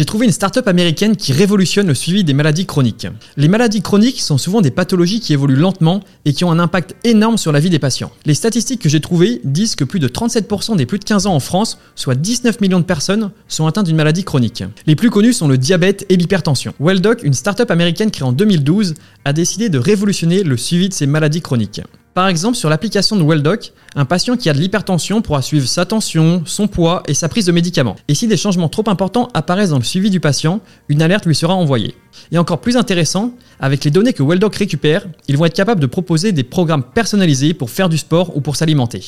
J'ai trouvé une start-up américaine qui révolutionne le suivi des maladies chroniques. Les maladies chroniques sont souvent des pathologies qui évoluent lentement et qui ont un impact énorme sur la vie des patients. Les statistiques que j'ai trouvées disent que plus de 37% des plus de 15 ans en France, soit 19 millions de personnes, sont atteintes d'une maladie chronique. Les plus connus sont le diabète et l'hypertension. Welldoc, une start-up américaine créée en 2012, a décidé de révolutionner le suivi de ces maladies chroniques. Par exemple, sur l'application de Welldoc, un patient qui a de l'hypertension pourra suivre sa tension, son poids et sa prise de médicaments. Et si des changements trop importants apparaissent dans le suivi du patient, une alerte lui sera envoyée. Et encore plus intéressant, avec les données que Welldoc récupère, ils vont être capables de proposer des programmes personnalisés pour faire du sport ou pour s'alimenter.